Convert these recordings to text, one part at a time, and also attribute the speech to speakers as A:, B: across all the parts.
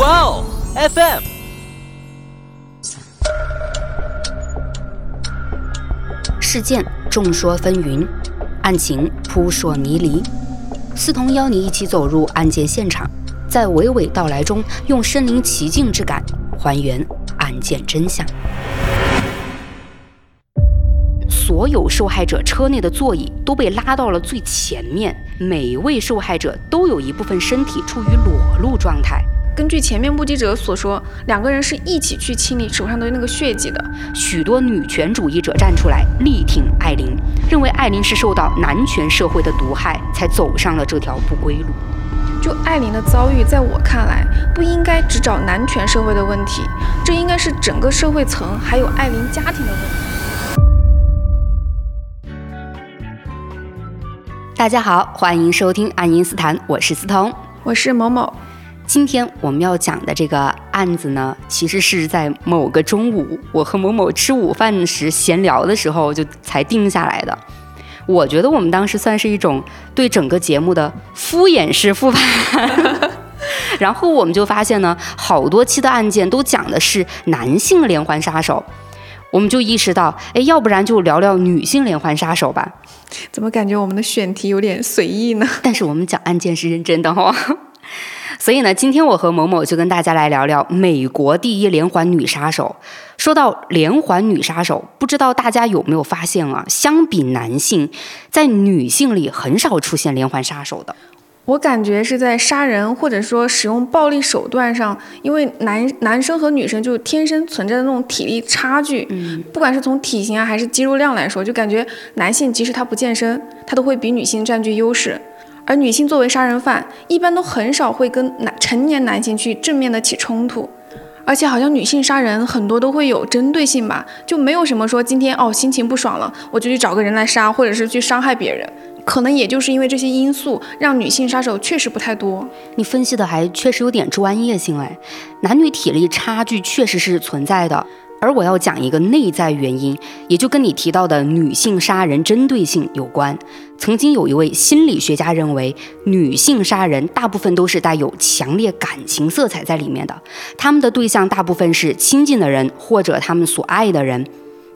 A: 哇哦，FM。
B: 事件众说纷纭，案情扑朔迷离。思彤邀你一起走入案件现场，在娓娓道来中，用身临其境之感还原案件真相。所有受害者车内的座椅都被拉到了最前面，每位受害者都有一部分身体处于裸露状态。
C: 根据前面目击者所说，两个人是一起去清理手上的那个血迹的。
B: 许多女权主义者站出来力挺艾琳，认为艾琳是受到男权社会的毒害，才走上了这条不归路。
C: 就艾琳的遭遇，在我看来，不应该只找男权社会的问题，这应该是整个社会层还有艾琳家庭的问题。
B: 大家好，欢迎收听爱因斯坦，我是思彤，
C: 我是某某。
B: 今天我们要讲的这个案子呢，其实是在某个中午，我和某某吃午饭时闲聊的时候就才定下来的。我觉得我们当时算是一种对整个节目的敷衍式复盘，然后我们就发现呢，好多期的案件都讲的是男性连环杀手。我们就意识到，哎，要不然就聊聊女性连环杀手吧？
C: 怎么感觉我们的选题有点随意呢？
B: 但是我们讲案件是认真的哦。所以呢，今天我和某某就跟大家来聊聊美国第一连环女杀手。说到连环女杀手，不知道大家有没有发现啊？相比男性，在女性里很少出现连环杀手的。
C: 我感觉是在杀人或者说使用暴力手段上，因为男男生和女生就天生存在的那种体力差距，嗯，不管是从体型啊还是肌肉量来说，就感觉男性即使他不健身，他都会比女性占据优势，而女性作为杀人犯，一般都很少会跟男成年男性去正面的起冲突，而且好像女性杀人很多都会有针对性吧，就没有什么说今天哦心情不爽了，我就去找个人来杀，或者是去伤害别人。可能也就是因为这些因素，让女性杀手确实不太多。
B: 你分析的还确实有点专业性哎，男女体力差距确实是存在的。而我要讲一个内在原因，也就跟你提到的女性杀人针对性有关。曾经有一位心理学家认为，女性杀人大部分都是带有强烈感情色彩在里面的，他们的对象大部分是亲近的人或者他们所爱的人。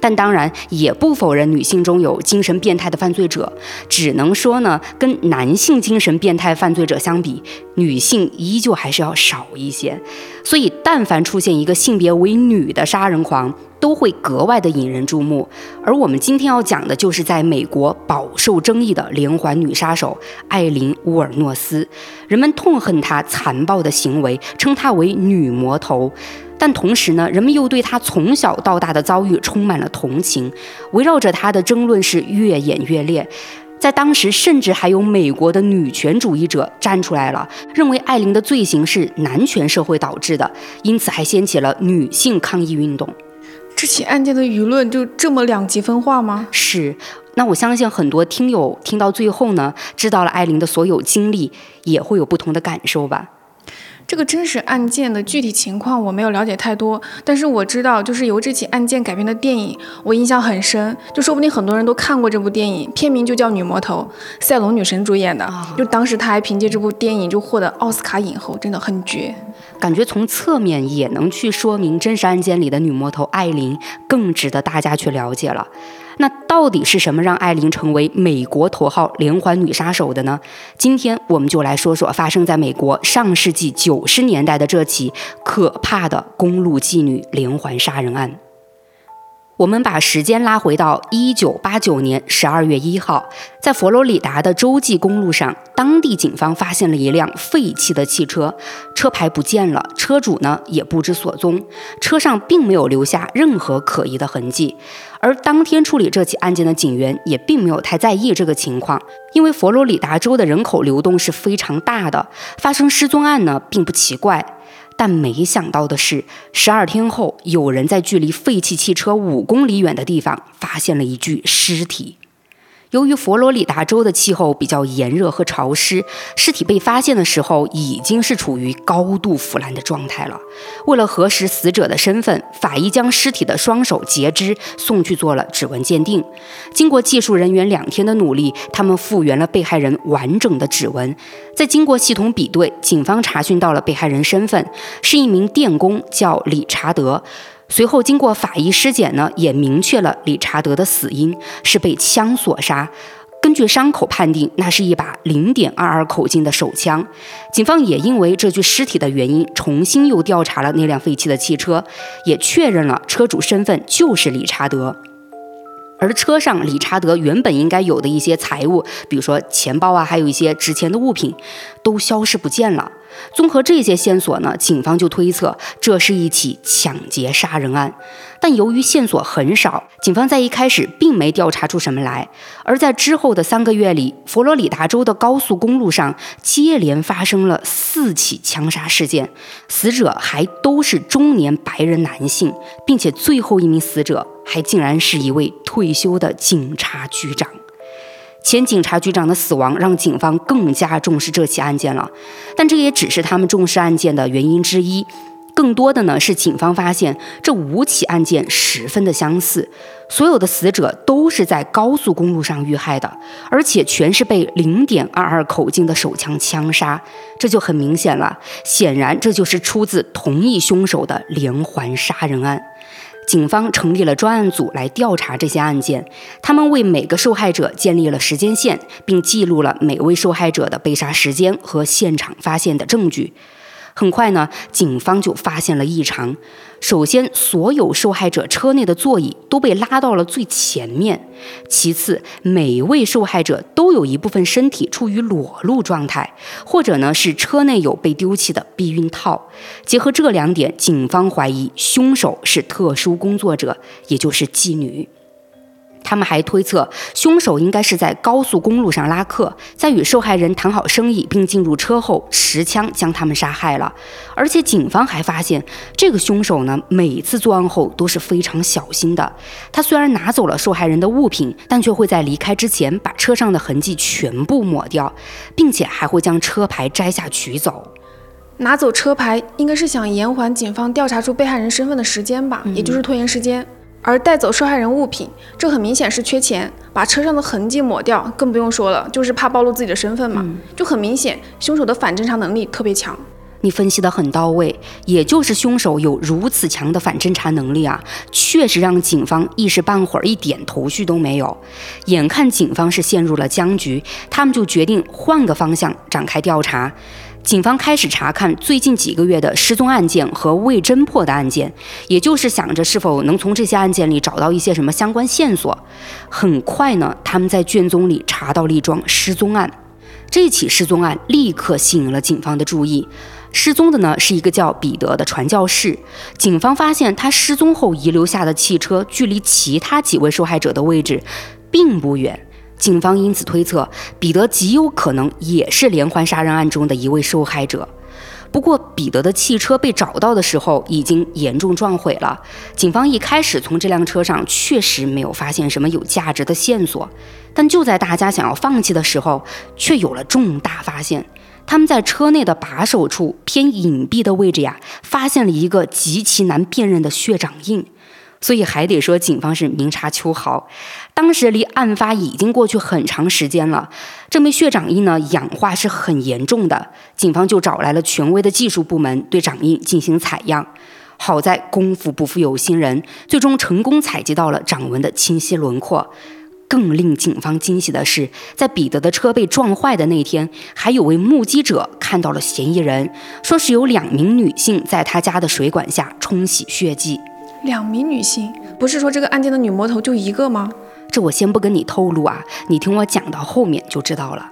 B: 但当然也不否认女性中有精神变态的犯罪者，只能说呢，跟男性精神变态犯罪者相比，女性依旧还是要少一些。所以，但凡出现一个性别为女的杀人狂，都会格外的引人注目。而我们今天要讲的就是在美国饱受争议的连环女杀手艾琳·乌尔诺斯，人们痛恨她残暴的行为，称她为“女魔头”。但同时呢，人们又对他从小到大的遭遇充满了同情，围绕着他的争论是越演越烈。在当时，甚至还有美国的女权主义者站出来了，认为艾琳的罪行是男权社会导致的，因此还掀起了女性抗议运动。
C: 这起案件的舆论就这么两极分化吗？
B: 是。那我相信很多听友听到最后呢，知道了艾琳的所有经历，也会有不同的感受吧。
C: 这个真实案件的具体情况我没有了解太多，但是我知道，就是由这起案件改编的电影，我印象很深，就说不定很多人都看过这部电影，片名就叫《女魔头》，赛隆女神主演的，就当时她还凭借这部电影就获得奥斯卡影后，真的很绝。
B: 感觉从侧面也能去说明真实案件里的女魔头艾琳更值得大家去了解了。那到底是什么让艾琳成为美国头号连环女杀手的呢？今天我们就来说说发生在美国上世纪九十年代的这起可怕的公路妓女连环杀人案。我们把时间拉回到一九八九年十二月一号，在佛罗里达的洲际公路上，当地警方发现了一辆废弃的汽车，车牌不见了，车主呢也不知所踪，车上并没有留下任何可疑的痕迹。而当天处理这起案件的警员也并没有太在意这个情况，因为佛罗里达州的人口流动是非常大的，发生失踪案呢并不奇怪。但没想到的是，十二天后，有人在距离废弃汽车五公里远的地方发现了一具尸体。由于佛罗里达州的气候比较炎热和潮湿，尸体被发现的时候已经是处于高度腐烂的状态了。为了核实死者的身份，法医将尸体的双手截肢，送去做了指纹鉴定。经过技术人员两天的努力，他们复原了被害人完整的指纹。在经过系统比对，警方查询到了被害人身份是一名电工，叫理查德。随后，经过法医尸检呢，也明确了理查德的死因是被枪所杀。根据伤口判定，那是一把零点二二口径的手枪。警方也因为这具尸体的原因，重新又调查了那辆废弃的汽车，也确认了车主身份就是理查德。而车上理查德原本应该有的一些财物，比如说钱包啊，还有一些值钱的物品，都消失不见了。综合这些线索呢，警方就推测这是一起抢劫杀人案。但由于线索很少，警方在一开始并没调查出什么来。而在之后的三个月里，佛罗里达州的高速公路上接连发生了四起枪杀事件，死者还都是中年白人男性，并且最后一名死者还竟然是一位退休的警察局长。前警察局长的死亡让警方更加重视这起案件了，但这也只是他们重视案件的原因之一。更多的呢是警方发现这五起案件十分的相似，所有的死者都是在高速公路上遇害的，而且全是被零点二二口径的手枪枪杀，这就很明显了。显然这就是出自同一凶手的连环杀人案。警方成立了专案组来调查这些案件，他们为每个受害者建立了时间线，并记录了每位受害者的被杀时间和现场发现的证据。很快呢，警方就发现了异常。首先，所有受害者车内的座椅都被拉到了最前面；其次，每位受害者都有一部分身体处于裸露状态，或者呢是车内有被丢弃的避孕套。结合这两点，警方怀疑凶手是特殊工作者，也就是妓女。他们还推测，凶手应该是在高速公路上拉客，在与受害人谈好生意并进入车后，持枪将他们杀害了。而且，警方还发现，这个凶手呢，每次作案后都是非常小心的。他虽然拿走了受害人的物品，但却会在离开之前把车上的痕迹全部抹掉，并且还会将车牌摘下取走。
C: 拿走车牌，应该是想延缓警方调查出被害人身份的时间吧，也就是拖延时间。而带走受害人物品，这很明显是缺钱，把车上的痕迹抹掉，更不用说了，就是怕暴露自己的身份嘛，就很明显，凶手的反侦查能力特别强。
B: 你分析的很到位，也就是凶手有如此强的反侦查能力啊，确实让警方一时半会儿一点头绪都没有。眼看警方是陷入了僵局，他们就决定换个方向展开调查。警方开始查看最近几个月的失踪案件和未侦破的案件，也就是想着是否能从这些案件里找到一些什么相关线索。很快呢，他们在卷宗里查到了一桩失踪案。这起失踪案立刻吸引了警方的注意。失踪的呢是一个叫彼得的传教士。警方发现他失踪后遗留下的汽车距离其他几位受害者的位置并不远。警方因此推测，彼得极有可能也是连环杀人案中的一位受害者。不过，彼得的汽车被找到的时候已经严重撞毁了。警方一开始从这辆车上确实没有发现什么有价值的线索，但就在大家想要放弃的时候，却有了重大发现。他们在车内的把手处偏隐蔽的位置呀，发现了一个极其难辨认的血掌印。所以还得说，警方是明察秋毫。当时离案发已经过去很长时间了，这枚血掌印呢氧化是很严重的。警方就找来了权威的技术部门对掌印进行采样。好在功夫不负有心人，最终成功采集到了掌纹的清晰轮廓。更令警方惊喜的是，在彼得的车被撞坏的那天，还有位目击者看到了嫌疑人，说是有两名女性在他家的水管下冲洗血迹。
C: 两名女性，不是说这个案件的女魔头就一个吗？
B: 这我先不跟你透露啊，你听我讲到后面就知道了。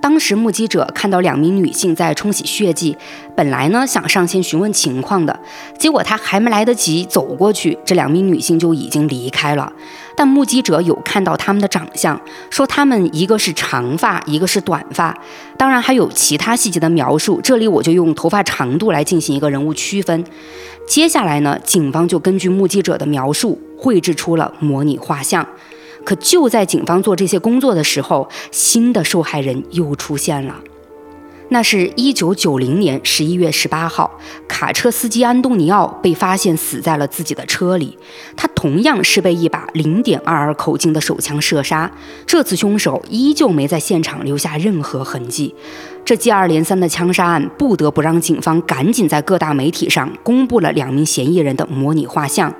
B: 当时目击者看到两名女性在冲洗血迹，本来呢想上前询问情况的，结果他还没来得及走过去，这两名女性就已经离开了。但目击者有看到她们的长相，说她们一个是长发，一个是短发，当然还有其他细节的描述，这里我就用头发长度来进行一个人物区分。接下来呢，警方就根据目击者的描述绘制出了模拟画像。可就在警方做这些工作的时候，新的受害人又出现了。那是一九九零年十一月十八号，卡车司机安东尼奥被发现死在了自己的车里。他同样是被一把零点二二口径的手枪射杀。这次凶手依旧没在现场留下任何痕迹。这接二连三的枪杀案不得不让警方赶紧在各大媒体上公布了两名嫌疑人的模拟画像。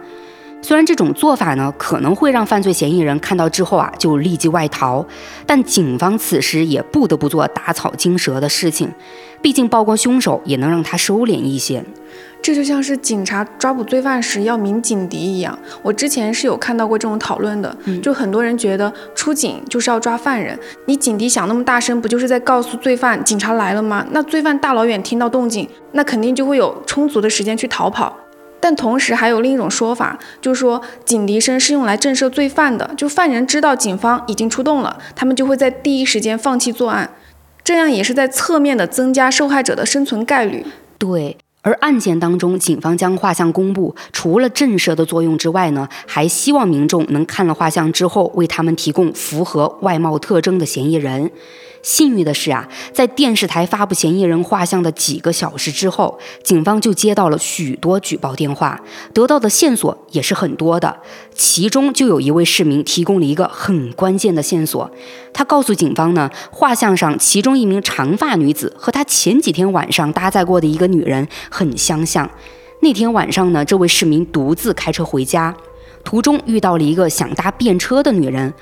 B: 虽然这种做法呢可能会让犯罪嫌疑人看到之后啊就立即外逃，但警方此时也不得不做打草惊蛇的事情，毕竟曝光凶手也能让他收敛一些。
C: 这就像是警察抓捕罪犯时要鸣警笛一样。我之前是有看到过这种讨论的，就很多人觉得出警就是要抓犯人，你警笛响那么大声，不就是在告诉罪犯警察来了吗？那罪犯大老远听到动静，那肯定就会有充足的时间去逃跑。但同时还有另一种说法，就是说警笛声是用来震慑罪犯的，就犯人知道警方已经出动了，他们就会在第一时间放弃作案，这样也是在侧面的增加受害者的生存概率。
B: 对，而案件当中，警方将画像公布，除了震慑的作用之外呢，还希望民众能看了画像之后，为他们提供符合外貌特征的嫌疑人。幸运的是啊，在电视台发布嫌疑人画像的几个小时之后，警方就接到了许多举报电话，得到的线索也是很多的。其中就有一位市民提供了一个很关键的线索，他告诉警方呢，画像上其中一名长发女子和他前几天晚上搭载过的一个女人很相像。那天晚上呢，这位市民独自开车回家，途中遇到了一个想搭便车的女人。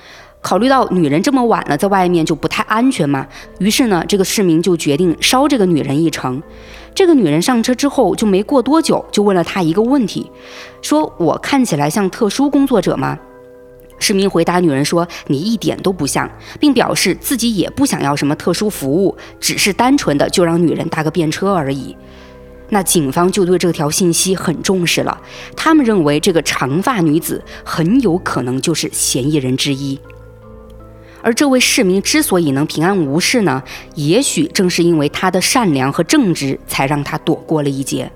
B: 考虑到女人这么晚了，在外面就不太安全嘛，于是呢，这个市民就决定捎这个女人一程。这个女人上车之后，就没过多久，就问了他一个问题，说：“我看起来像特殊工作者吗？”市民回答女人说：“你一点都不像，并表示自己也不想要什么特殊服务，只是单纯的就让女人搭个便车而已。”那警方就对这条信息很重视了，他们认为这个长发女子很有可能就是嫌疑人之一。而这位市民之所以能平安无事呢，也许正是因为他的善良和正直，才让他躲过了一劫。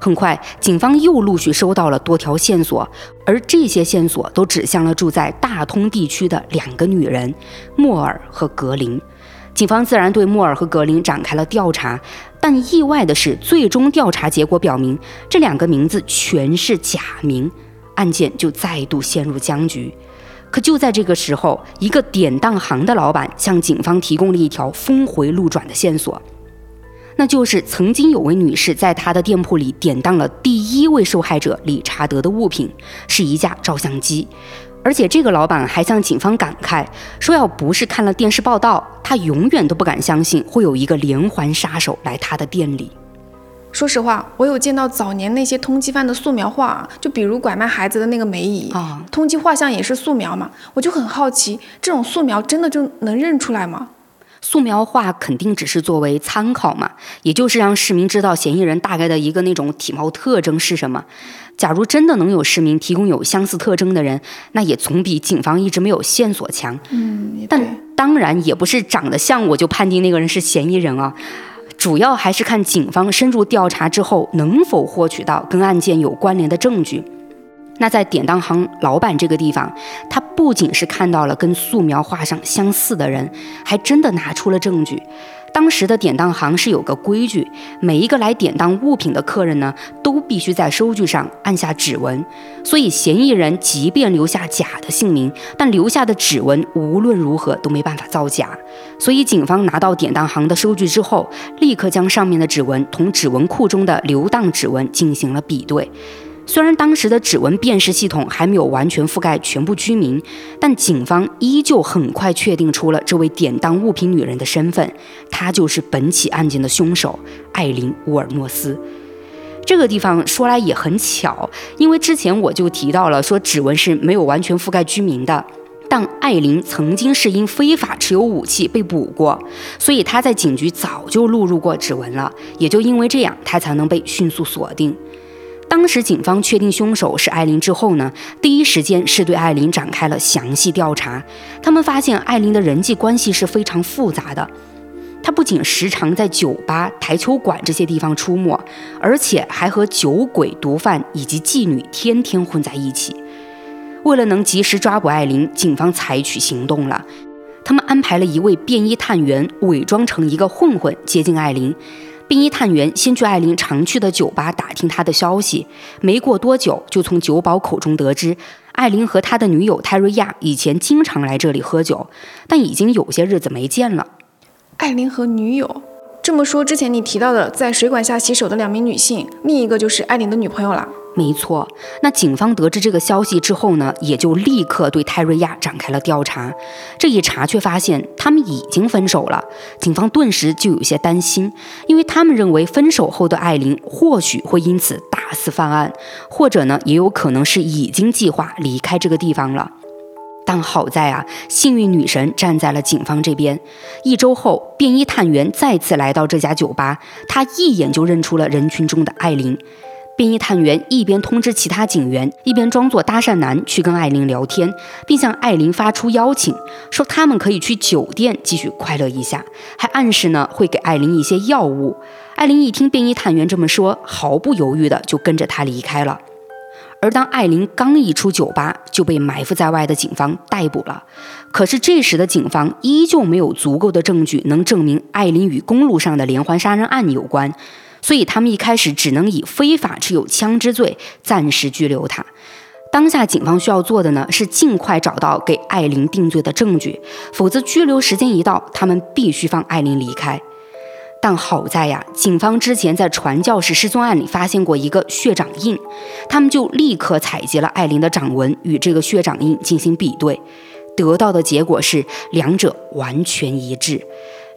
B: 很快，警方又陆续收到了多条线索，而这些线索都指向了住在大通地区的两个女人莫尔和格林。警方自然对莫尔和格林展开了调查，但意外的是，最终调查结果表明，这两个名字全是假名，案件就再度陷入僵局。可就在这个时候，一个典当行的老板向警方提供了一条峰回路转的线索，那就是曾经有位女士在她的店铺里典当了第一位受害者理查德的物品，是一架照相机。而且这个老板还向警方感慨说，要不是看了电视报道，他永远都不敢相信会有一个连环杀手来他的店里。
C: 说实话，我有见到早年那些通缉犯的素描画，就比如拐卖孩子的那个梅姨啊，通缉画像也是素描嘛。我就很好奇，这种素描真的就能认出来吗？
B: 素描画肯定只是作为参考嘛，也就是让市民知道嫌疑人大概的一个那种体貌特征是什么。假如真的能有市民提供有相似特征的人，那也总比警方一直没有线索强。
C: 嗯，
B: 但当然也不是长得像我就判定那个人是嫌疑人啊。主要还是看警方深入调查之后能否获取到跟案件有关联的证据。那在典当行老板这个地方，他不仅是看到了跟素描画上相似的人，还真的拿出了证据。当时的典当行是有个规矩，每一个来典当物品的客人呢，都必须在收据上按下指纹。所以嫌疑人即便留下假的姓名，但留下的指纹无论如何都没办法造假。所以警方拿到典当行的收据之后，立刻将上面的指纹同指纹库中的留档指纹进行了比对。虽然当时的指纹辨识系统还没有完全覆盖全部居民，但警方依旧很快确定出了这位典当物品女人的身份，她就是本起案件的凶手艾琳·乌尔诺斯。这个地方说来也很巧，因为之前我就提到了说指纹是没有完全覆盖居民的，但艾琳曾经是因非法持有武器被捕过，所以她在警局早就录入过指纹了，也就因为这样，她才能被迅速锁定。当时警方确定凶手是艾琳之后呢，第一时间是对艾琳展开了详细调查。他们发现艾琳的人际关系是非常复杂的，她不仅时常在酒吧、台球馆这些地方出没，而且还和酒鬼、毒贩以及妓女天天混在一起。为了能及时抓捕艾琳，警方采取行动了。他们安排了一位便衣探员伪装成一个混混接近艾琳。便衣探员先去艾琳常去的酒吧打听她的消息，没过多久就从酒保口中得知，艾琳和他的女友泰瑞亚以前经常来这里喝酒，但已经有些日子没见了。
C: 艾琳和女友。这么说，之前你提到的在水管下洗手的两名女性，另一个就是艾琳的女朋友了。
B: 没错，那警方得知这个消息之后呢，也就立刻对泰瑞亚展开了调查。这一查却发现他们已经分手了，警方顿时就有些担心，因为他们认为分手后的艾琳或许会因此大肆犯案，或者呢，也有可能是已经计划离开这个地方了。但好在啊，幸运女神站在了警方这边。一周后，便衣探员再次来到这家酒吧，他一眼就认出了人群中的艾琳。便衣探员一边通知其他警员，一边装作搭讪男去跟艾琳聊天，并向艾琳发出邀请，说他们可以去酒店继续快乐一下，还暗示呢会给艾琳一些药物。艾琳一听便衣探员这么说，毫不犹豫的就跟着他离开了。而当艾琳刚一出酒吧，就被埋伏在外的警方逮捕了。可是这时的警方依旧没有足够的证据能证明艾琳与公路上的连环杀人案有关，所以他们一开始只能以非法持有枪支罪暂时拘留他。当下警方需要做的呢，是尽快找到给艾琳定罪的证据，否则拘留时间一到，他们必须放艾琳离开。但好在呀，警方之前在传教士失踪案里发现过一个血掌印，他们就立刻采集了艾琳的掌纹与这个血掌印进行比对，得到的结果是两者完全一致，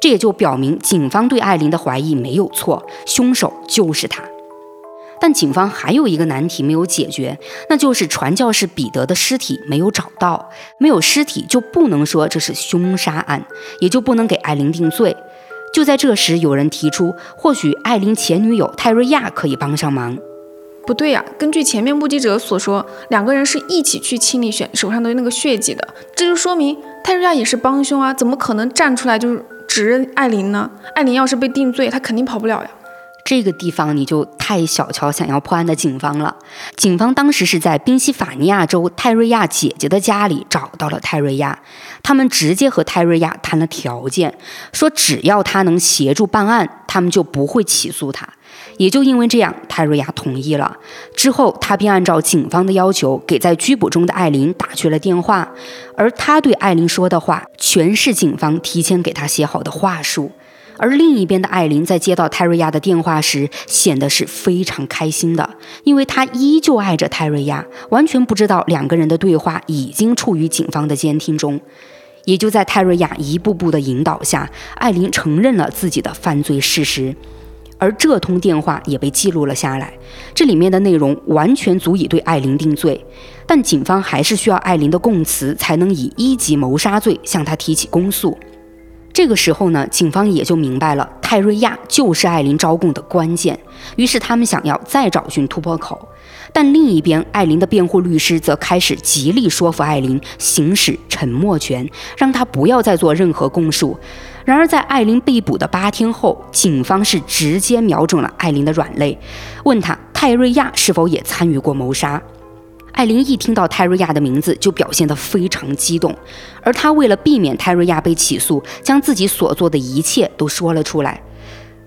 B: 这也就表明警方对艾琳的怀疑没有错，凶手就是他。但警方还有一个难题没有解决，那就是传教士彼得的尸体没有找到，没有尸体就不能说这是凶杀案，也就不能给艾琳定罪。就在这时，有人提出，或许艾琳前女友泰瑞亚可以帮上忙。
C: 不对呀，根据前面目击者所说，两个人是一起去清理血手上的那个血迹的，这就说明泰瑞亚也是帮凶啊，怎么可能站出来就是指认艾琳呢？艾琳要是被定罪，她肯定跑不了呀。
B: 这个地方你就太小瞧想要破案的警方了。警方当时是在宾夕法尼亚州泰瑞亚姐姐的家里找到了泰瑞亚，他们直接和泰瑞亚谈了条件，说只要他能协助办案，他们就不会起诉他。也就因为这样，泰瑞亚同意了。之后，他便按照警方的要求，给在拘捕中的艾琳打去了电话，而他对艾琳说的话，全是警方提前给他写好的话术。而另一边的艾琳在接到泰瑞亚的电话时，显得是非常开心的，因为她依旧爱着泰瑞亚，完全不知道两个人的对话已经处于警方的监听中。也就在泰瑞亚一步步的引导下，艾琳承认了自己的犯罪事实，而这通电话也被记录了下来。这里面的内容完全足以对艾琳定罪，但警方还是需要艾琳的供词，才能以一级谋杀罪向她提起公诉。这个时候呢，警方也就明白了泰瑞亚就是艾琳招供的关键，于是他们想要再找寻突破口。但另一边，艾琳的辩护律师则开始极力说服艾琳行使沉默权，让她不要再做任何供述。然而，在艾琳被捕的八天后，警方是直接瞄准了艾琳的软肋，问她泰瑞亚是否也参与过谋杀。艾琳一听到泰瑞亚的名字，就表现得非常激动，而她为了避免泰瑞亚被起诉，将自己所做的一切都说了出来。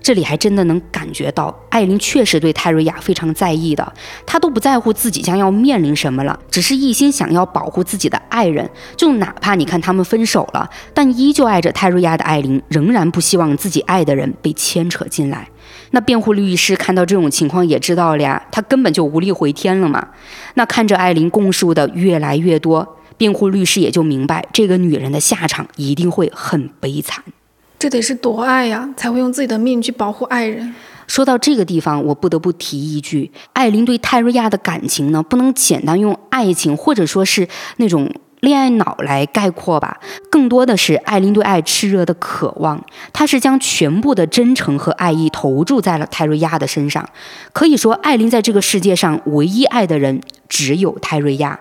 B: 这里还真的能感觉到，艾琳确实对泰瑞亚非常在意的，她都不在乎自己将要面临什么了，只是一心想要保护自己的爱人。就哪怕你看他们分手了，但依旧爱着泰瑞亚的艾琳，仍然不希望自己爱的人被牵扯进来。那辩护律师看到这种情况也知道了呀，他根本就无力回天了嘛。那看着艾琳供述的越来越多，辩护律师也就明白这个女人的下场一定会很悲惨。
C: 这得是多爱呀，才会用自己的命去保护爱人。
B: 说到这个地方，我不得不提一句，艾琳对泰瑞亚的感情呢，不能简单用爱情或者说是那种。恋爱脑来概括吧，更多的是艾琳对爱炽热的渴望。她是将全部的真诚和爱意投注在了泰瑞亚的身上。可以说，艾琳在这个世界上唯一爱的人只有泰瑞亚。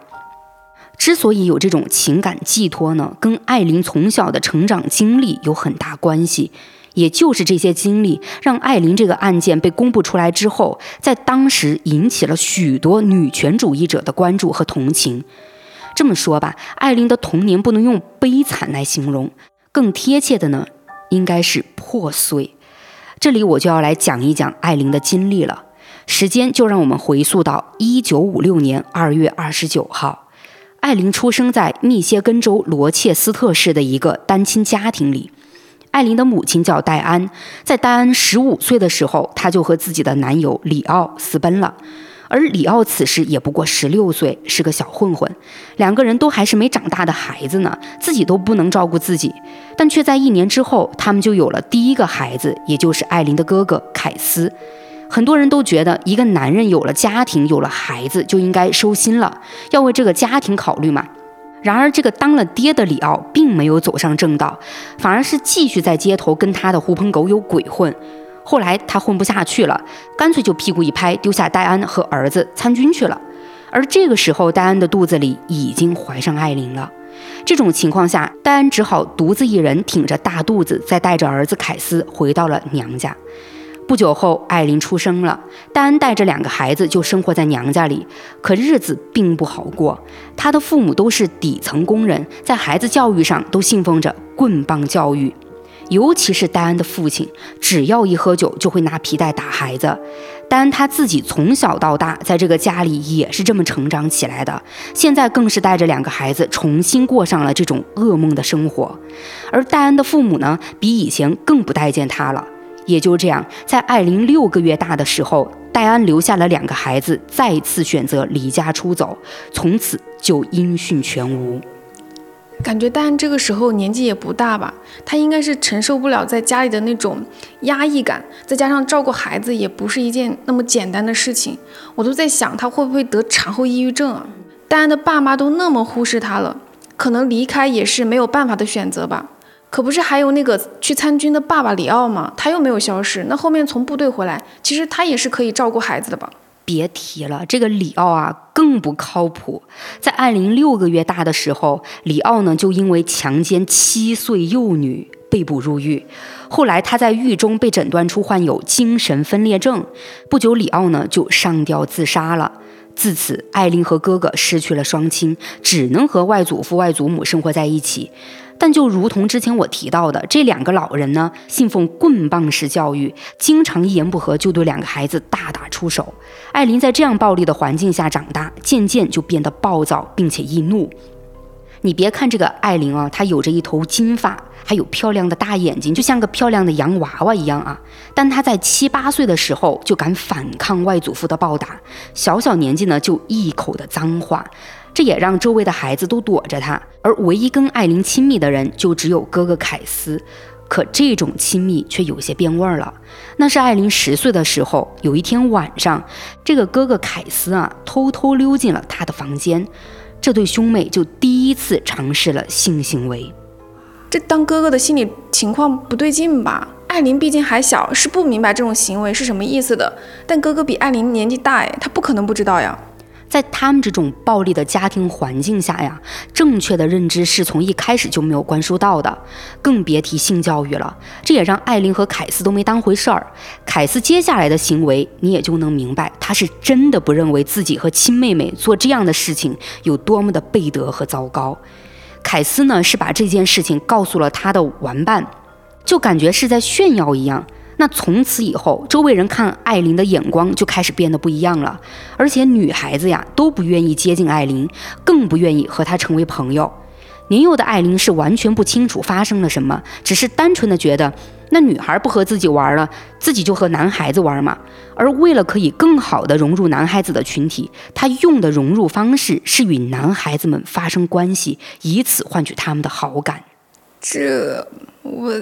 B: 之所以有这种情感寄托呢，跟艾琳从小的成长经历有很大关系。也就是这些经历，让艾琳这个案件被公布出来之后，在当时引起了许多女权主义者的关注和同情。这么说吧，艾琳的童年不能用悲惨来形容，更贴切的呢，应该是破碎。这里我就要来讲一讲艾琳的经历了。时间就让我们回溯到一九五六年二月二十九号，艾琳出生在密歇根州罗切斯特市的一个单亲家庭里。艾琳的母亲叫戴安，在戴安十五岁的时候，她就和自己的男友里奥私奔了。而里奥此时也不过十六岁，是个小混混，两个人都还是没长大的孩子呢，自己都不能照顾自己，但却在一年之后，他们就有了第一个孩子，也就是艾琳的哥哥凯斯。很多人都觉得，一个男人有了家庭，有了孩子，就应该收心了，要为这个家庭考虑嘛。然而，这个当了爹的里奥并没有走上正道，反而是继续在街头跟他的狐朋狗友鬼混。后来他混不下去了，干脆就屁股一拍，丢下戴安和儿子参军去了。而这个时候，戴安的肚子里已经怀上艾琳了。这种情况下，戴安只好独自一人挺着大肚子，再带着儿子凯斯回到了娘家。不久后，艾琳出生了，戴安带着两个孩子就生活在娘家里。可日子并不好过，他的父母都是底层工人，在孩子教育上都信奉着棍棒教育。尤其是戴安的父亲，只要一喝酒就会拿皮带打孩子。戴安他自己从小到大在这个家里也是这么成长起来的，现在更是带着两个孩子重新过上了这种噩梦的生活。而戴安的父母呢，比以前更不待见他了。也就这样，在艾琳六个月大的时候，戴安留下了两个孩子，再次选择离家出走，从此就音讯全无。
C: 感觉戴安这个时候年纪也不大吧，他应该是承受不了在家里的那种压抑感，再加上照顾孩子也不是一件那么简单的事情。我都在想，他会不会得产后抑郁症啊？戴安的爸妈都那么忽视他了，可能离开也是没有办法的选择吧。可不是还有那个去参军的爸爸里奥吗？他又没有消失，那后面从部队回来，其实他也是可以照顾孩子的吧？
B: 别提了，这个里奥啊更不靠谱。在艾琳六个月大的时候，里奥呢就因为强奸七岁幼女被捕入狱，后来他在狱中被诊断出患有精神分裂症，不久里奥呢就上吊自杀了。自此，艾琳和哥哥失去了双亲，只能和外祖父、外祖母生活在一起。但就如同之前我提到的，这两个老人呢，信奉棍棒式教育，经常一言不合就对两个孩子大打出手。艾琳在这样暴力的环境下长大，渐渐就变得暴躁，并且易怒。你别看这个艾琳啊，她有着一头金发，还有漂亮的大眼睛，就像个漂亮的洋娃娃一样啊。但她在七八岁的时候就敢反抗外祖父的暴打，小小年纪呢就一口的脏话。这也让周围的孩子都躲着他，而唯一跟艾琳亲密的人就只有哥哥凯斯。可这种亲密却有些变味儿了。那是艾琳十岁的时候，有一天晚上，这个哥哥凯斯啊，偷偷溜进了他的房间，这对兄妹就第一次尝试了性行为。
C: 这当哥哥的心理情况不对劲吧？艾琳毕竟还小，是不明白这种行为是什么意思的。但哥哥比艾琳年纪大，哎，他不可能不知道呀。
B: 在他们这种暴力的家庭环境下呀，正确的认知是从一开始就没有灌输到的，更别提性教育了。这也让艾琳和凯斯都没当回事儿。凯斯接下来的行为，你也就能明白，他是真的不认为自己和亲妹妹做这样的事情有多么的背德和糟糕。凯斯呢，是把这件事情告诉了他的玩伴，就感觉是在炫耀一样。那从此以后，周围人看艾琳的眼光就开始变得不一样了，而且女孩子呀都不愿意接近艾琳，更不愿意和她成为朋友。年幼的艾琳是完全不清楚发生了什么，只是单纯的觉得那女孩不和自己玩了，自己就和男孩子玩嘛。而为了可以更好的融入男孩子的群体，她用的融入方式是与男孩子们发生关系，以此换取他们的好感。
C: 这我。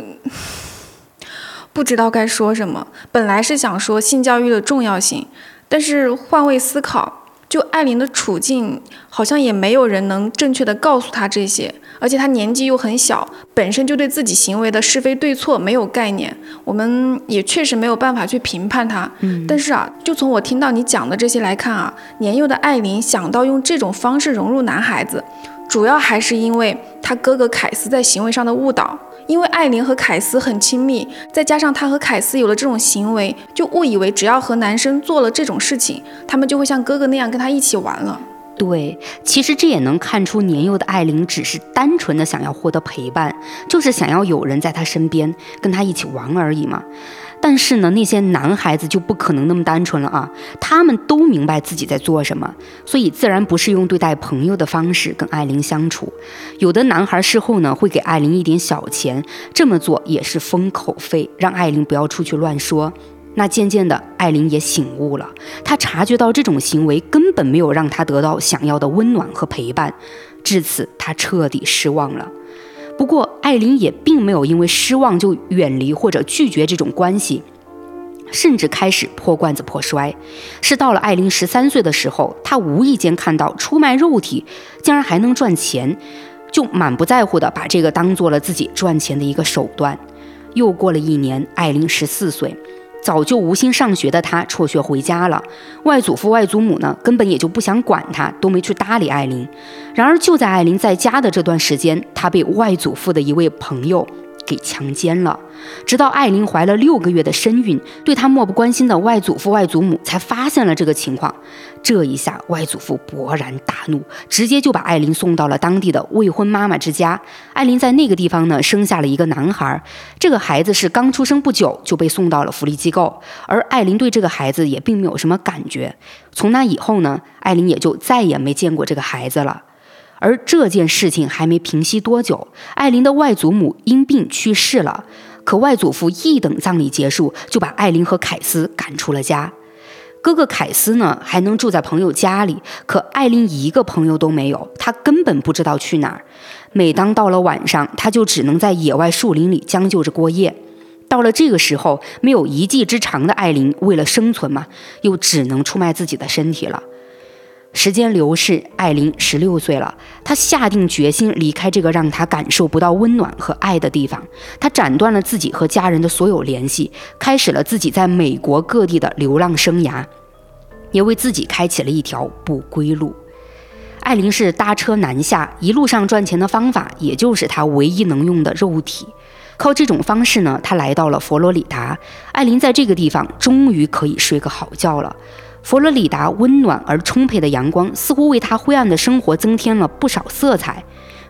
C: 不知道该说什么。本来是想说性教育的重要性，但是换位思考，就艾琳的处境，好像也没有人能正确的告诉她这些。而且她年纪又很小，本身就对自己行为的是非对错没有概念，我们也确实没有办法去评判她。嗯。但是啊，就从我听到你讲的这些来看啊，年幼的艾琳想到用这种方式融入男孩子，主要还是因为她哥哥凯斯在行为上的误导。因为艾琳和凯斯很亲密，再加上她和凯斯有了这种行为，就误以为只要和男生做了这种事情，他们就会像哥哥那样跟他一起玩了。
B: 对，其实这也能看出年幼的艾琳只是单纯的想要获得陪伴，就是想要有人在她身边跟她一起玩而已嘛。但是呢，那些男孩子就不可能那么单纯了啊！他们都明白自己在做什么，所以自然不是用对待朋友的方式跟艾琳相处。有的男孩事后呢会给艾琳一点小钱，这么做也是封口费，让艾琳不要出去乱说。那渐渐的，艾琳也醒悟了，她察觉到这种行为根本没有让她得到想要的温暖和陪伴，至此她彻底失望了。不过，艾琳也并没有因为失望就远离或者拒绝这种关系，甚至开始破罐子破摔。是到了艾琳十三岁的时候，她无意间看到出卖肉体竟然还能赚钱，就满不在乎的把这个当做了自己赚钱的一个手段。又过了一年，艾琳十四岁。早就无心上学的他辍学回家了，外祖父外祖母呢根本也就不想管他，都没去搭理艾琳。然而就在艾琳在家的这段时间，他被外祖父的一位朋友。给强奸了，直到艾琳怀了六个月的身孕，对她漠不关心的外祖父外祖母才发现了这个情况。这一下，外祖父勃然大怒，直接就把艾琳送到了当地的未婚妈妈之家。艾琳在那个地方呢，生下了一个男孩。这个孩子是刚出生不久就被送到了福利机构，而艾琳对这个孩子也并没有什么感觉。从那以后呢，艾琳也就再也没见过这个孩子了。而这件事情还没平息多久，艾琳的外祖母因病去世了。可外祖父一等葬礼结束，就把艾琳和凯斯赶出了家。哥哥凯斯呢，还能住在朋友家里，可艾琳一个朋友都没有，他根本不知道去哪儿。每当到了晚上，他就只能在野外树林里将就着过夜。到了这个时候，没有一技之长的艾琳，为了生存嘛，又只能出卖自己的身体了。时间流逝，艾琳十六岁了。她下定决心离开这个让她感受不到温暖和爱的地方。她斩断了自己和家人的所有联系，开始了自己在美国各地的流浪生涯，也为自己开启了一条不归路。艾琳是搭车南下，一路上赚钱的方法，也就是她唯一能用的肉体。靠这种方式呢，她来到了佛罗里达。艾琳在这个地方终于可以睡个好觉了。佛罗里达温暖而充沛的阳光似乎为他灰暗的生活增添了不少色彩。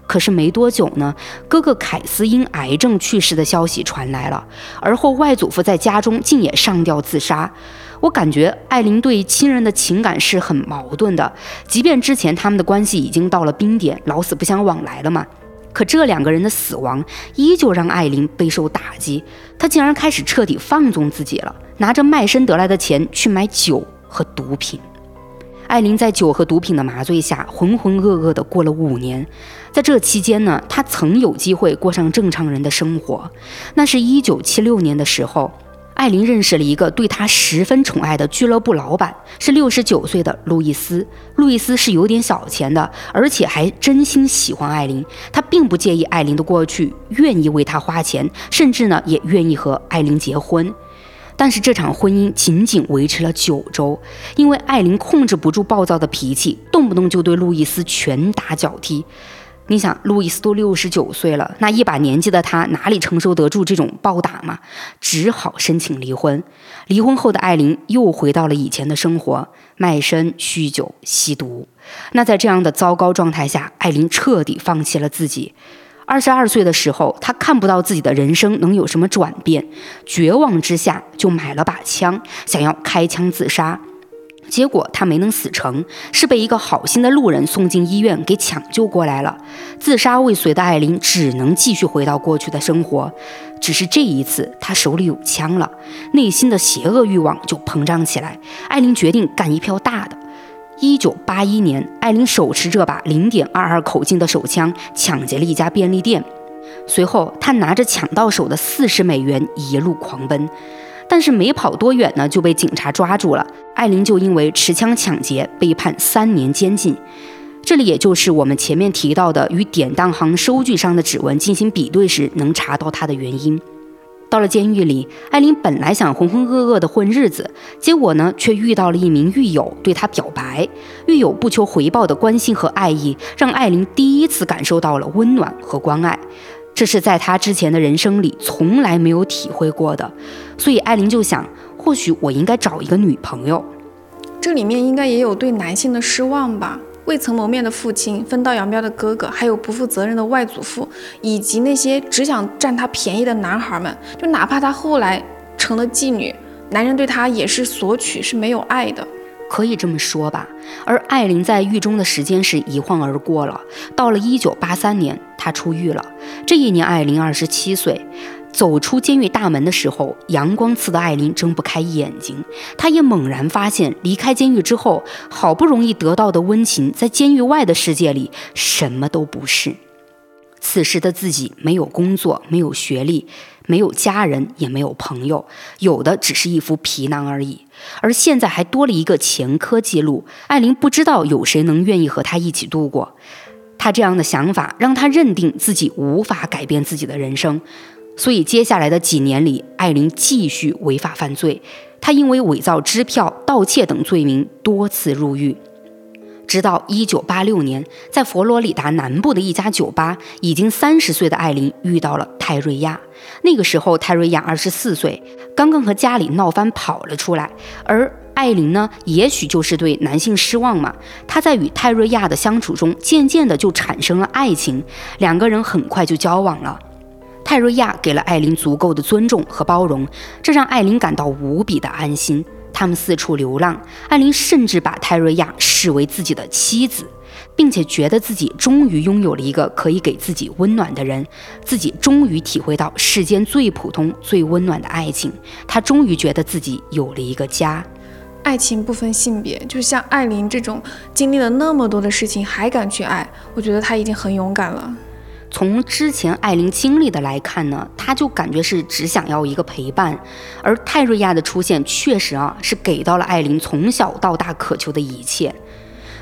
B: 可是没多久呢，哥哥凯斯因癌症去世的消息传来了，而后外祖父在家中竟也上吊自杀。我感觉艾琳对亲人的情感是很矛盾的，即便之前他们的关系已经到了冰点，老死不相往来了嘛。可这两个人的死亡依旧让艾琳备受打击，她竟然开始彻底放纵自己了，拿着卖身得来的钱去买酒。和毒品，艾琳在酒和毒品的麻醉下浑浑噩噩地过了五年。在这期间呢，她曾有机会过上正常人的生活。那是一九七六年的时候，艾琳认识了一个对她十分宠爱的俱乐部老板，是六十九岁的路易斯。路易斯是有点小钱的，而且还真心喜欢艾琳。他并不介意艾琳的过去，愿意为她花钱，甚至呢也愿意和艾琳结婚。但是这场婚姻仅仅维持了九周，因为艾琳控制不住暴躁的脾气，动不动就对路易斯拳打脚踢。你想，路易斯都六十九岁了，那一把年纪的他哪里承受得住这种暴打嘛？只好申请离婚。离婚后的艾琳又回到了以前的生活，卖身、酗酒、吸毒。那在这样的糟糕状态下，艾琳彻底放弃了自己。二十二岁的时候，他看不到自己的人生能有什么转变，绝望之下就买了把枪，想要开枪自杀。结果他没能死成，是被一个好心的路人送进医院给抢救过来了。自杀未遂的艾琳只能继续回到过去的生活，只是这一次他手里有枪了，内心的邪恶欲望就膨胀起来。艾琳决定干一票大的。一九八一年，艾琳手持这把零点二二口径的手枪，抢劫了一家便利店。随后，他拿着抢到手的四十美元一路狂奔，但是没跑多远呢，就被警察抓住了。艾琳就因为持枪抢劫被判三年监禁。这里也就是我们前面提到的与典当行收据上的指纹进行比对时能查到他的原因。到了监狱里，艾琳本来想浑浑噩噩的混日子，结果呢，却遇到了一名狱友对她表白。狱友不求回报的关心和爱意，让艾琳第一次感受到了温暖和关爱，这是在她之前的人生里从来没有体会过的。所以艾琳就想，或许我应该找一个女朋友。
C: 这里面应该也有对男性的失望吧？未曾谋面的父亲、分道扬镳的哥哥，还有不负责任的外祖父，以及那些只想占他便宜的男孩们，就哪怕她后来成了妓女，男人对她也是索取，是没有爱的。
B: 可以这么说吧，而艾琳在狱中的时间是一晃而过了。到了一九八三年，她出狱了。这一年，艾琳二十七岁。走出监狱大门的时候，阳光刺得艾琳睁不开眼睛。她也猛然发现，离开监狱之后，好不容易得到的温情，在监狱外的世界里什么都不是。此时的自己没有工作，没有学历，没有家人，也没有朋友，有的只是一副皮囊而已。而现在还多了一个前科记录，艾琳不知道有谁能愿意和她一起度过。她这样的想法让她认定自己无法改变自己的人生，所以接下来的几年里，艾琳继续违法犯罪。她因为伪造支票、盗窃等罪名多次入狱。直到一九八六年，在佛罗里达南部的一家酒吧，已经三十岁的艾琳遇到了泰瑞亚。那个时候，泰瑞亚二十四岁，刚刚和家里闹翻跑了出来。而艾琳呢，也许就是对男性失望嘛。她在与泰瑞亚的相处中，渐渐的就产生了爱情，两个人很快就交往了。泰瑞亚给了艾琳足够的尊重和包容，这让艾琳感到无比的安心。他们四处流浪，艾琳甚至把泰瑞亚视为自己的妻子，并且觉得自己终于拥有了一个可以给自己温暖的人，自己终于体会到世间最普通、最温暖的爱情。她终于觉得自己有了一个家。
C: 爱情不分性别，就像艾琳这种经历了那么多的事情还敢去爱，我觉得她已经很勇敢了。
B: 从之前艾琳经历的来看呢，她就感觉是只想要一个陪伴，而泰瑞亚的出现确实啊是给到了艾琳从小到大渴求的一切。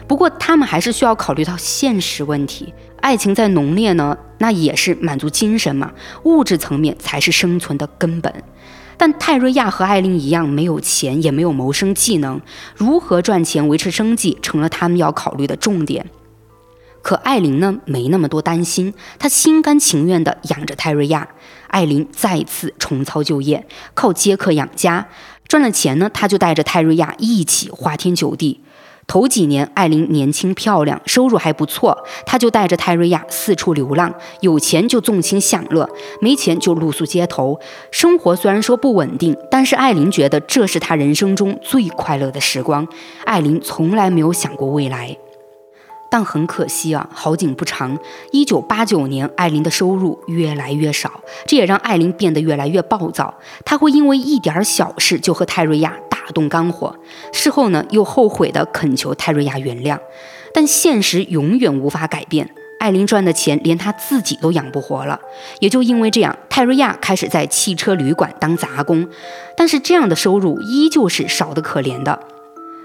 B: 不过他们还是需要考虑到现实问题，爱情再浓烈呢，那也是满足精神嘛，物质层面才是生存的根本。但泰瑞亚和艾琳一样，没有钱，也没有谋生技能，如何赚钱维持生计，成了他们要考虑的重点。可艾琳呢，没那么多担心，她心甘情愿地养着泰瑞亚。艾琳再次重操旧业，靠接客养家，赚了钱呢，她就带着泰瑞亚一起花天酒地。头几年，艾琳年轻漂亮，收入还不错，她就带着泰瑞亚四处流浪，有钱就纵情享乐，没钱就露宿街头。生活虽然说不稳定，但是艾琳觉得这是她人生中最快乐的时光。艾琳从来没有想过未来。但很可惜啊，好景不长。一九八九年，艾琳的收入越来越少，这也让艾琳变得越来越暴躁。她会因为一点小事就和泰瑞亚大动肝火，事后呢又后悔的恳求泰瑞亚原谅。但现实永远无法改变，艾琳赚的钱连她自己都养不活了。也就因为这样，泰瑞亚开始在汽车旅馆当杂工，但是这样的收入依旧是少得可怜的。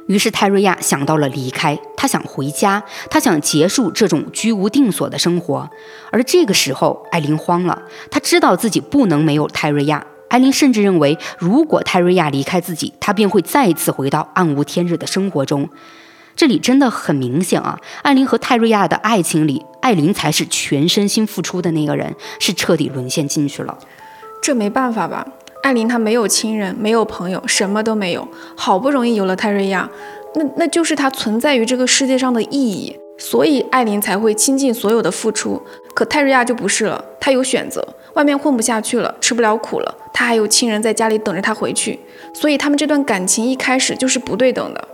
B: 于是泰瑞亚想到了离开，他想回家，他想结束这种居无定所的生活。而这个时候，艾琳慌了，她知道自己不能没有泰瑞亚。艾琳甚至认为，如果泰瑞亚离开自己，她便会再次回到暗无天日的生活中。这里真的很明显啊，艾琳和泰瑞亚的爱情里，艾琳才是全身心付出的那个人，是彻底沦陷进去了。
C: 这没办法吧？艾琳她没有亲人，没有朋友，什么都没有。好不容易有了泰瑞亚，那那就是她存在于这个世界上的意义。所以艾琳才会倾尽所有的付出。可泰瑞亚就不是了，她有选择，外面混不下去了，吃不了苦了，她还有亲人在家里等着她回去。所以他们这段感情一开始就是不对等的。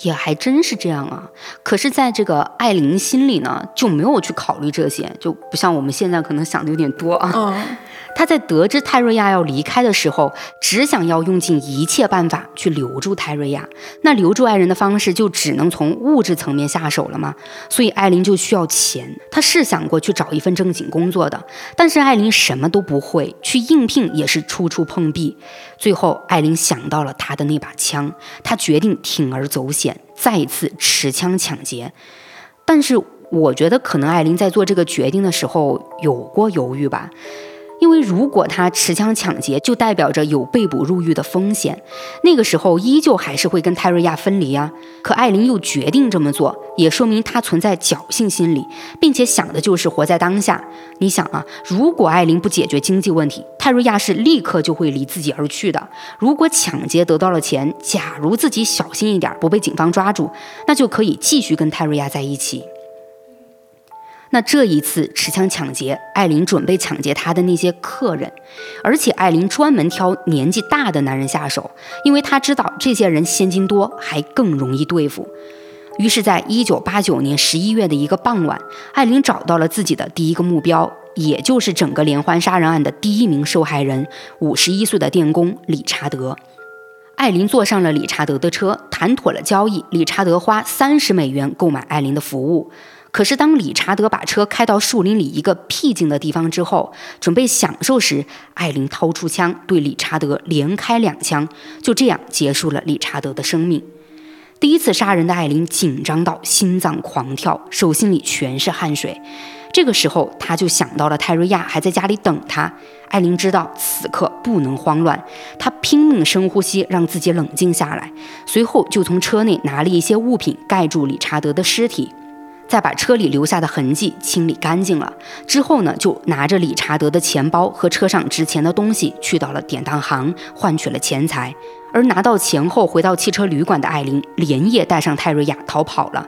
B: 也还真是这样啊！可是，在这个艾琳心里呢，就没有去考虑这些，就不像我们现在可能想的有点多啊。
C: 嗯，
B: 他在得知泰瑞亚要离开的时候，只想要用尽一切办法去留住泰瑞亚。那留住爱人的方式，就只能从物质层面下手了吗？所以艾琳就需要钱。他是想过去找一份正经工作的，但是艾琳什么都不会，去应聘也是处处碰壁。最后，艾琳想到了他的那把枪，她决定铤而走险。再次持枪抢劫，但是我觉得可能艾琳在做这个决定的时候有过犹豫吧，因为如果他持枪抢劫，就代表着有被捕入狱的风险。那个时候依旧还是会跟泰瑞亚分离啊。可艾琳又决定这么做，也说明她存在侥幸心理，并且想的就是活在当下。你想啊，如果艾琳不解决经济问题，泰瑞亚是立刻就会离自己而去的。如果抢劫得到了钱，假如自己小心一点，不被警方抓住，那就可以继续跟泰瑞亚在一起。那这一次持枪抢劫，艾琳准备抢劫她的那些客人，而且艾琳专门挑年纪大的男人下手，因为她知道这些人现金多，还更容易对付。于是，在一九八九年十一月的一个傍晚，艾琳找到了自己的第一个目标，也就是整个连环杀人案的第一名受害人——五十一岁的电工理查德。艾琳坐上了理查德的车，谈妥了交易，理查德花三十美元购买艾琳的服务。可是，当理查德把车开到树林里一个僻静的地方之后，准备享受时，艾琳掏出枪对理查德连开两枪，就这样结束了理查德的生命。第一次杀人的艾琳紧张到心脏狂跳，手心里全是汗水。这个时候，他就想到了泰瑞亚还在家里等他。艾琳知道此刻不能慌乱，她拼命深呼吸，让自己冷静下来。随后，就从车内拿了一些物品盖住理查德的尸体。再把车里留下的痕迹清理干净了之后呢，就拿着理查德的钱包和车上值钱的东西去到了典当行，换取了钱财。而拿到钱后回到汽车旅馆的艾琳，连夜带上泰瑞亚逃跑了。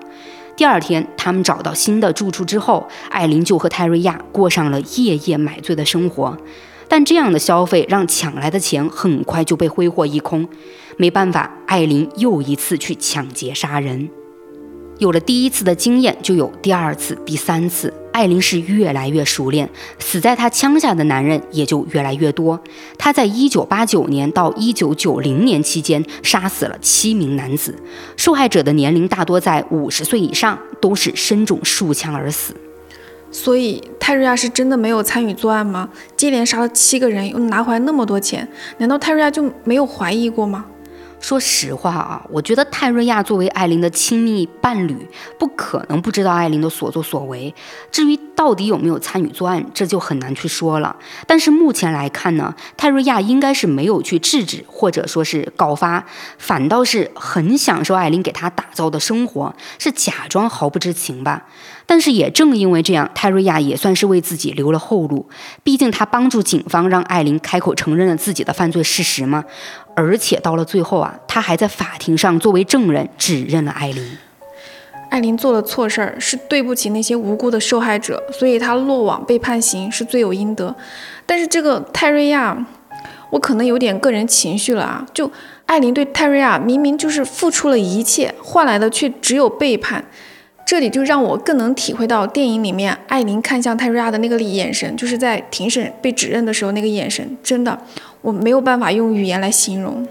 B: 第二天，他们找到新的住处之后，艾琳就和泰瑞亚过上了夜夜买醉的生活。但这样的消费让抢来的钱很快就被挥霍一空。没办法，艾琳又一次去抢劫杀人。有了第一次的经验，就有第二次、第三次。艾琳是越来越熟练，死在她枪下的男人也就越来越多。她在1989年到1990年期间杀死了七名男子，受害者的年龄大多在五十岁以上，都是身中数枪而死。
C: 所以泰瑞亚是真的没有参与作案吗？接连杀了七个人，又拿回来那么多钱，难道泰瑞亚就没有怀疑过吗？
B: 说实话啊，我觉得泰瑞亚作为艾琳的亲密伴侣，不可能不知道艾琳的所作所为。至于到底有没有参与作案，这就很难去说了。但是目前来看呢，泰瑞亚应该是没有去制止或者说是告发，反倒是很享受艾琳给他打造的生活，是假装毫不知情吧。但是也正因为这样，泰瑞亚也算是为自己留了后路。毕竟他帮助警方让艾琳开口承认了自己的犯罪事实嘛。而且到了最后啊，他还在法庭上作为证人指认了艾琳。
C: 艾琳做了错事儿，是对不起那些无辜的受害者，所以她落网被判刑是罪有应得。但是这个泰瑞亚，我可能有点个人情绪了啊。就艾琳对泰瑞亚明明就是付出了一切，换来的却只有背叛。这里就让我更能体会到电影里面艾琳看向泰瑞亚的那个眼神，就是在庭审被指认的时候那个眼神，真的我没有办法用语言来形容。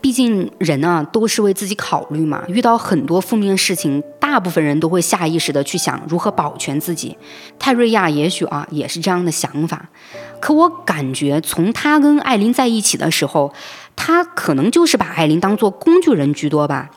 B: 毕竟人啊都是为自己考虑嘛，遇到很多负面事情，大部分人都会下意识的去想如何保全自己。泰瑞亚也许啊也是这样的想法，可我感觉从他跟艾琳在一起的时候，他可能就是把艾琳当做工具人居多吧。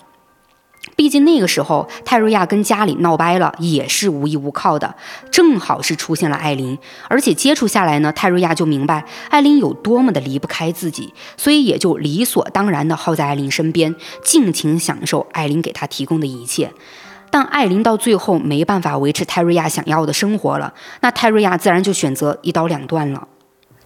B: 毕竟那个时候，泰瑞亚跟家里闹掰了，也是无依无靠的。正好是出现了艾琳，而且接触下来呢，泰瑞亚就明白艾琳有多么的离不开自己，所以也就理所当然的耗在艾琳身边，尽情享受艾琳给他提供的一切。但艾琳到最后没办法维持泰瑞亚想要的生活了，那泰瑞亚自然就选择一刀两断了。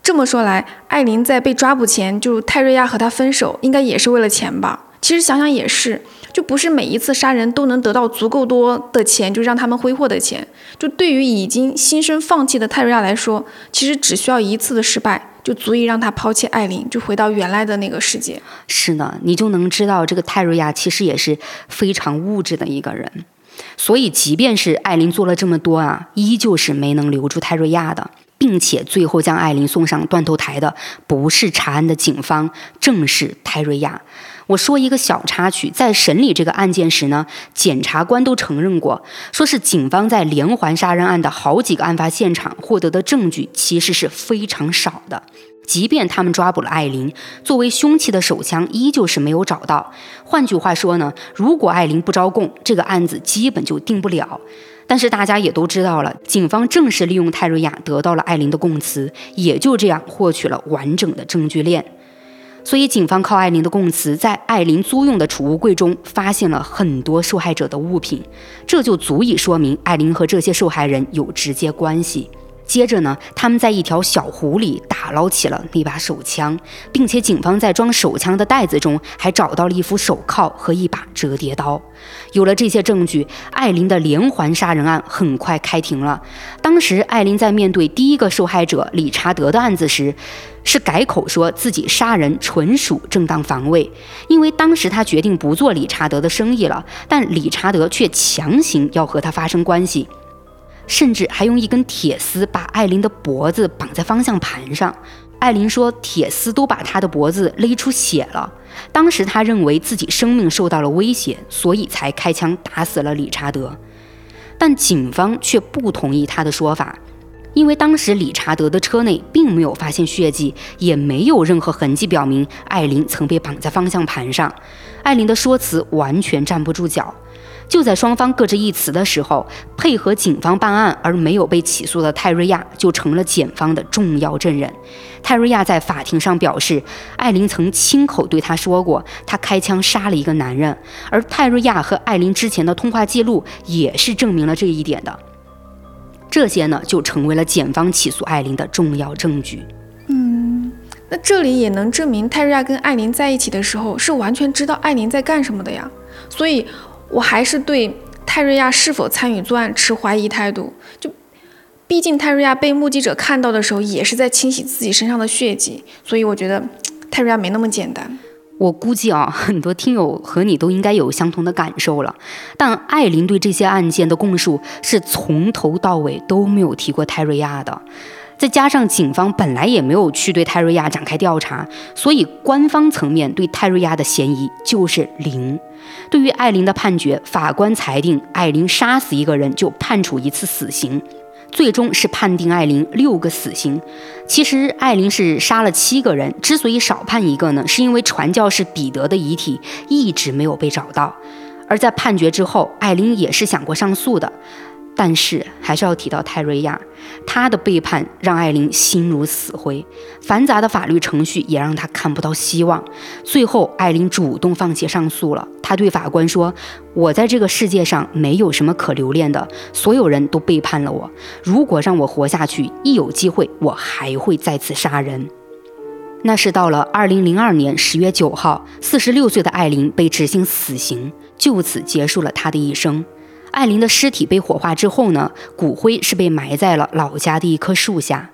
C: 这么说来，艾琳在被抓捕前，就泰瑞亚和他分手，应该也是为了钱吧？其实想想也是。就不是每一次杀人都能得到足够多的钱，就让他们挥霍的钱。就对于已经心生放弃的泰瑞亚来说，其实只需要一次的失败，就足以让他抛弃艾琳，就回到原来的那个世界。
B: 是的，你就能知道这个泰瑞亚其实也是非常物质的一个人。所以，即便是艾琳做了这么多啊，依旧是没能留住泰瑞亚的，并且最后将艾琳送上断头台的，不是查案的警方，正是泰瑞亚。我说一个小插曲，在审理这个案件时呢，检察官都承认过，说是警方在连环杀人案的好几个案发现场获得的证据其实是非常少的。即便他们抓捕了艾琳，作为凶器的手枪依旧是没有找到。换句话说呢，如果艾琳不招供，这个案子基本就定不了。但是大家也都知道了，警方正是利用泰瑞亚得到了艾琳的供词，也就这样获取了完整的证据链。所以，警方靠艾琳的供词，在艾琳租用的储物柜中发现了很多受害者的物品，这就足以说明艾琳和这些受害人有直接关系。接着呢，他们在一条小湖里打捞起了那把手枪，并且警方在装手枪的袋子中还找到了一副手铐和一把折叠刀。有了这些证据，艾琳的连环杀人案很快开庭了。当时，艾琳在面对第一个受害者理查德的案子时，是改口说自己杀人纯属正当防卫，因为当时他决定不做理查德的生意了，但理查德却强行要和他发生关系。甚至还用一根铁丝把艾琳的脖子绑在方向盘上。艾琳说，铁丝都把她的脖子勒出血了。当时她认为自己生命受到了威胁，所以才开枪打死了理查德。但警方却不同意她的说法，因为当时理查德的车内并没有发现血迹，也没有任何痕迹表明艾琳曾被绑在方向盘上。艾琳的说辞完全站不住脚。就在双方各执一词的时候，配合警方办案而没有被起诉的泰瑞亚就成了检方的重要证人。泰瑞亚在法庭上表示，艾琳曾亲口对他说过，他开枪杀了一个男人，而泰瑞亚和艾琳之前的通话记录也是证明了这一点的。这些呢，就成为了检方起诉艾琳的重要证据。
C: 嗯，那这里也能证明泰瑞亚跟艾琳在一起的时候是完全知道艾琳在干什么的呀，所以。我还是对泰瑞亚是否参与作案持怀疑态度。就，毕竟泰瑞亚被目击者看到的时候，也是在清洗自己身上的血迹，所以我觉得泰瑞亚没那么简单。
B: 我估计啊，很多听友和你都应该有相同的感受了。但艾琳对这些案件的供述是从头到尾都没有提过泰瑞亚的。再加上警方本来也没有去对泰瑞亚展开调查，所以官方层面对泰瑞亚的嫌疑就是零。对于艾琳的判决，法官裁定艾琳杀死一个人就判处一次死刑，最终是判定艾琳六个死刑。其实艾琳是杀了七个人，之所以少判一个呢，是因为传教士彼得的遗体一直没有被找到。而在判决之后，艾琳也是想过上诉的。但是还是要提到泰瑞亚，他的背叛让艾琳心如死灰，繁杂的法律程序也让他看不到希望。最后，艾琳主动放弃上诉了。他对法官说：“我在这个世界上没有什么可留恋的，所有人都背叛了我。如果让我活下去，一有机会，我还会再次杀人。”那是到了二零零二年十月九号，四十六岁的艾琳被执行死刑，就此结束了她的一生。艾琳的尸体被火化之后呢，骨灰是被埋在了老家的一棵树下。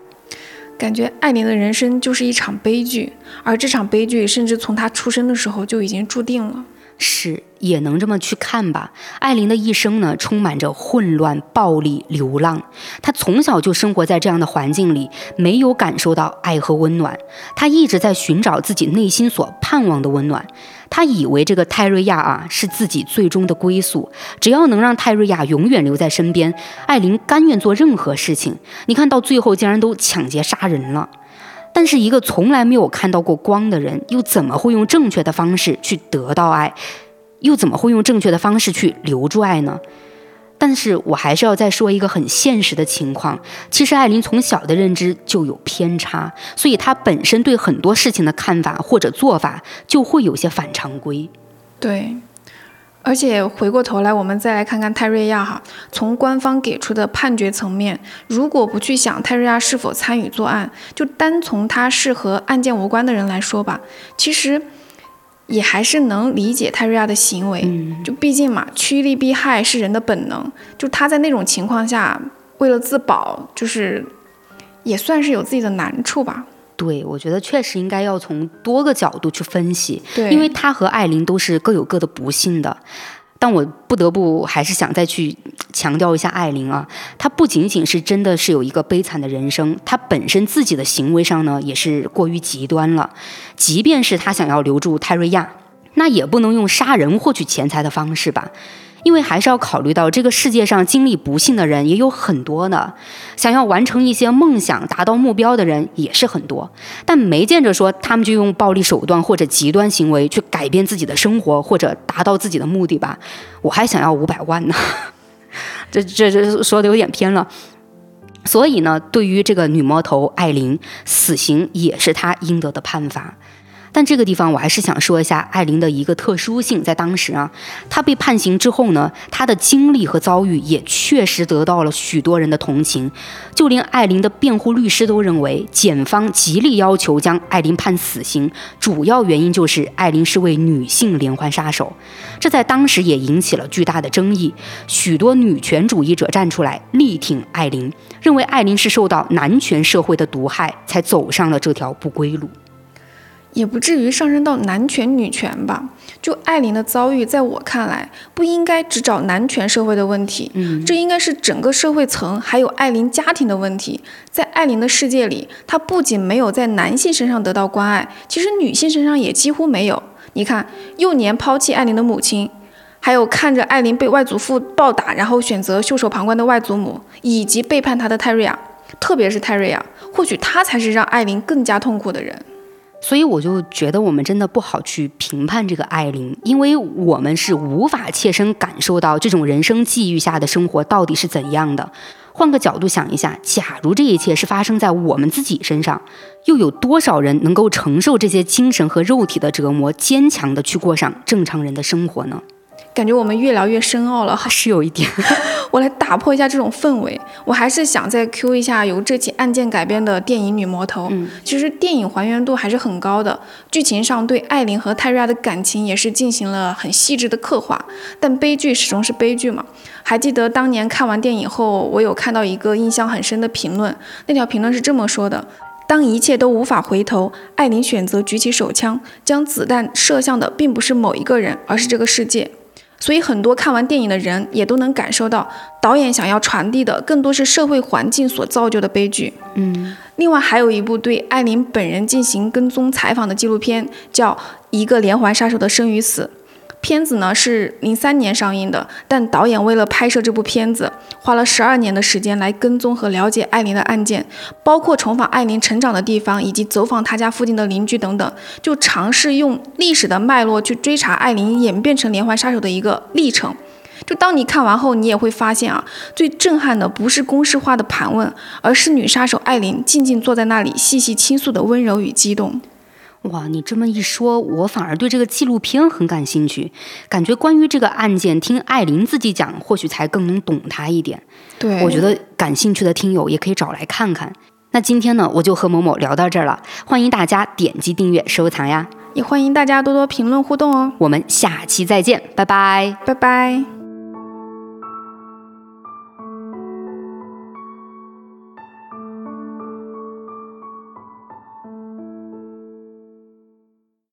C: 感觉艾琳的人生就是一场悲剧，而这场悲剧甚至从她出生的时候就已经注定了。
B: 是。也能这么去看吧。艾琳的一生呢，充满着混乱、暴力、流浪。她从小就生活在这样的环境里，没有感受到爱和温暖。她一直在寻找自己内心所盼望的温暖。她以为这个泰瑞亚啊是自己最终的归宿，只要能让泰瑞亚永远留在身边，艾琳甘愿做任何事情。你看到最后，竟然都抢劫杀人了。但是一个从来没有看到过光的人，又怎么会用正确的方式去得到爱？又怎么会用正确的方式去留住爱呢？但是我还是要再说一个很现实的情况。其实艾琳从小的认知就有偏差，所以她本身对很多事情的看法或者做法就会有些反常规。
C: 对，而且回过头来，我们再来看看泰瑞亚哈，从官方给出的判决层面，如果不去想泰瑞亚是否参与作案，就单从他是和案件无关的人来说吧，其实。也还是能理解泰瑞亚的行为，就毕竟嘛，趋利避害是人的本能。就他在那种情况下，为了自保，就是也算是有自己的难处吧。
B: 对，我觉得确实应该要从多个角度去分析，
C: 对，
B: 因为他和艾琳都是各有各的不幸的。但我不得不还是想再去强调一下艾琳啊，她不仅仅是真的是有一个悲惨的人生，她本身自己的行为上呢也是过于极端了。即便是她想要留住泰瑞亚，那也不能用杀人获取钱财的方式吧？因为还是要考虑到这个世界上经历不幸的人也有很多呢，想要完成一些梦想、达到目标的人也是很多，但没见着说他们就用暴力手段或者极端行为去改变自己的生活或者达到自己的目的吧？我还想要五百万呢，这这这说的有点偏了。所以呢，对于这个女魔头艾琳，死刑也是她应得的判罚。但这个地方我还是想说一下艾琳的一个特殊性，在当时啊，她被判刑之后呢，她的经历和遭遇也确实得到了许多人的同情，就连艾琳的辩护律师都认为，检方极力要求将艾琳判死刑，主要原因就是艾琳是位女性连环杀手，这在当时也引起了巨大的争议，许多女权主义者站出来力挺艾琳，认为艾琳是受到男权社会的毒害，才走上了这条不归路。
C: 也不至于上升到男权女权吧。就艾琳的遭遇，在我看来，不应该只找男权社会的问题，
B: 嗯，
C: 这应该是整个社会层还有艾琳家庭的问题。在艾琳的世界里，她不仅没有在男性身上得到关爱，其实女性身上也几乎没有。你看，幼年抛弃艾琳的母亲，还有看着艾琳被外祖父暴打，然后选择袖手旁观的外祖母，以及背叛她的泰瑞亚，特别是泰瑞亚，或许她才是让艾琳更加痛苦的人。
B: 所以我就觉得我们真的不好去评判这个艾琳，因为我们是无法切身感受到这种人生际遇下的生活到底是怎样的。换个角度想一下，假如这一切是发生在我们自己身上，又有多少人能够承受这些精神和肉体的折磨，坚强的去过上正常人的生活呢？
C: 感觉我们越聊越深奥了，
B: 是有一点。
C: 我来打破一下这种氛围，我还是想再 Q 一下由这起案件改编的电影《女魔头》。
B: 嗯，
C: 其实电影还原度还是很高的，剧情上对艾琳和泰瑞亚的感情也是进行了很细致的刻画。但悲剧始终是悲剧嘛。还记得当年看完电影后，我有看到一个印象很深的评论，那条评论是这么说的：当一切都无法回头，艾琳选择举起手枪，将子弹射向的并不是某一个人，而是这个世界。所以，很多看完电影的人也都能感受到，导演想要传递的更多是社会环境所造就的悲剧。
B: 嗯，
C: 另外还有一部对艾琳本人进行跟踪采访的纪录片，叫《一个连环杀手的生与死》。片子呢是零三年上映的，但导演为了拍摄这部片子，花了十二年的时间来跟踪和了解艾琳的案件，包括重访艾琳成长的地方，以及走访她家附近的邻居等等，就尝试用历史的脉络去追查艾琳演变成连环杀手的一个历程。就当你看完后，你也会发现啊，最震撼的不是公式化的盘问，而是女杀手艾琳静静坐在那里细细倾诉的温柔与激动。
B: 哇，你这么一说，我反而对这个纪录片很感兴趣。感觉关于这个案件，听艾琳自己讲，或许才更能懂她一点。
C: 对，
B: 我觉得感兴趣的听友也可以找来看看。那今天呢，我就和某某聊到这儿了，欢迎大家点击订阅、收藏呀，
C: 也欢迎大家多多评论互动哦。
B: 我们下期再见，拜拜，
C: 拜拜。